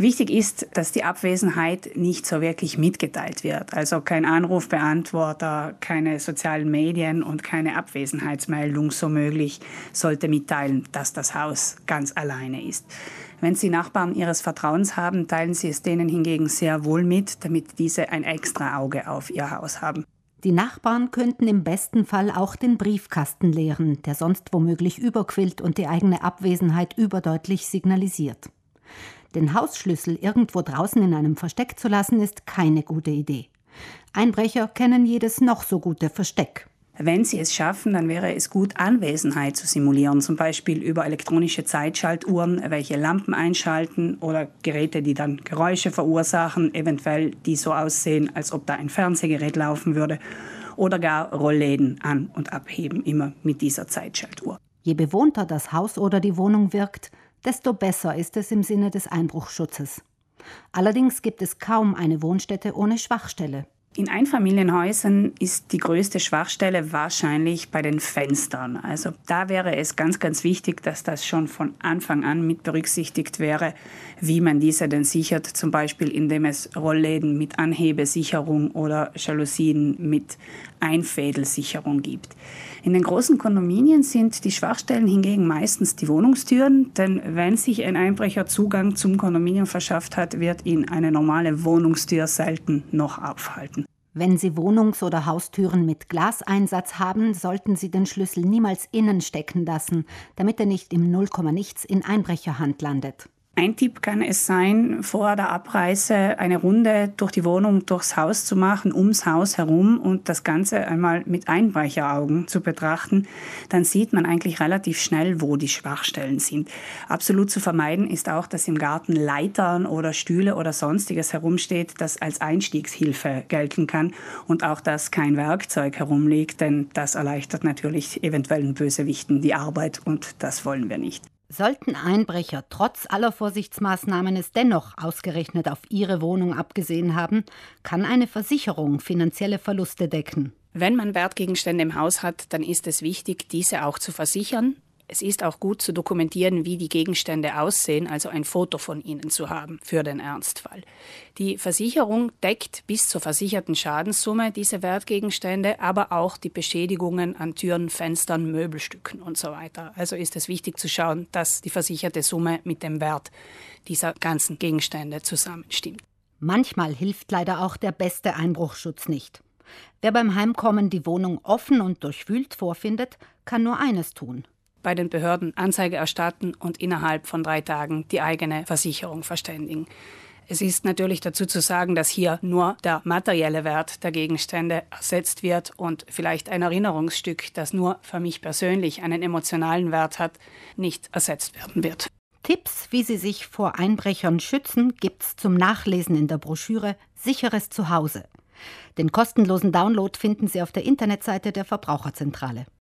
Wichtig ist, dass die Abwesenheit nicht so wirklich mitgeteilt wird. Also kein Anrufbeantworter, keine sozialen Medien und keine Abwesenheitsmeldung so möglich sollte mitteilen, dass das Haus ganz alleine ist. Wenn Sie Nachbarn Ihres Vertrauens haben, teilen Sie es denen hingegen sehr wohl mit, damit diese ein extra Auge auf Ihr Haus haben. Die Nachbarn könnten im besten Fall auch den Briefkasten leeren, der sonst womöglich überquillt und die eigene Abwesenheit überdeutlich signalisiert. Den Hausschlüssel irgendwo draußen in einem Versteck zu lassen, ist keine gute Idee. Einbrecher kennen jedes noch so gute Versteck. Wenn Sie es schaffen, dann wäre es gut, Anwesenheit zu simulieren, zum Beispiel über elektronische Zeitschaltuhren, welche Lampen einschalten oder Geräte, die dann Geräusche verursachen, eventuell die so aussehen, als ob da ein Fernsehgerät laufen würde, oder gar Rollläden an- und abheben, immer mit dieser Zeitschaltuhr. Je bewohnter das Haus oder die Wohnung wirkt, desto besser ist es im Sinne des Einbruchschutzes. Allerdings gibt es kaum eine Wohnstätte ohne Schwachstelle. In Einfamilienhäusern ist die größte Schwachstelle wahrscheinlich bei den Fenstern. Also da wäre es ganz, ganz wichtig, dass das schon von Anfang an mit berücksichtigt wäre, wie man diese denn sichert, zum Beispiel indem es Rollläden mit Anhebesicherung oder Jalousien mit Einfädelsicherung gibt. In den großen Kondominien sind die Schwachstellen hingegen meistens die Wohnungstüren, denn wenn sich ein Einbrecher Zugang zum Kondominium verschafft hat, wird ihn eine normale Wohnungstür selten noch aufhalten. Wenn Sie Wohnungs- oder Haustüren mit Glaseinsatz haben, sollten Sie den Schlüssel niemals innen stecken lassen, damit er nicht im Nullkommanichts in Einbrecherhand landet. Ein Tipp kann es sein, vor der Abreise eine Runde durch die Wohnung, durchs Haus zu machen, ums Haus herum und das Ganze einmal mit Einbrecheraugen zu betrachten. Dann sieht man eigentlich relativ schnell, wo die Schwachstellen sind. Absolut zu vermeiden ist auch, dass im Garten Leitern oder Stühle oder sonstiges herumsteht, das als Einstiegshilfe gelten kann und auch, dass kein Werkzeug herumliegt, denn das erleichtert natürlich eventuellen Bösewichten die Arbeit und das wollen wir nicht. Sollten Einbrecher trotz aller Vorsichtsmaßnahmen es dennoch ausgerechnet auf ihre Wohnung abgesehen haben, kann eine Versicherung finanzielle Verluste decken. Wenn man Wertgegenstände im Haus hat, dann ist es wichtig, diese auch zu versichern es ist auch gut zu dokumentieren, wie die Gegenstände aussehen, also ein Foto von ihnen zu haben für den Ernstfall. Die Versicherung deckt bis zur versicherten Schadenssumme diese Wertgegenstände, aber auch die Beschädigungen an Türen, Fenstern, Möbelstücken und so weiter. Also ist es wichtig zu schauen, dass die versicherte Summe mit dem Wert dieser ganzen Gegenstände zusammenstimmt. Manchmal hilft leider auch der beste Einbruchschutz nicht. Wer beim Heimkommen die Wohnung offen und durchwühlt vorfindet, kann nur eines tun bei den Behörden Anzeige erstatten und innerhalb von drei Tagen die eigene Versicherung verständigen. Es ist natürlich dazu zu sagen, dass hier nur der materielle Wert der Gegenstände ersetzt wird und vielleicht ein Erinnerungsstück, das nur für mich persönlich einen emotionalen Wert hat, nicht ersetzt werden wird. Tipps, wie Sie sich vor Einbrechern schützen, gibt's zum Nachlesen in der Broschüre Sicheres Zuhause. Den kostenlosen Download finden Sie auf der Internetseite der Verbraucherzentrale.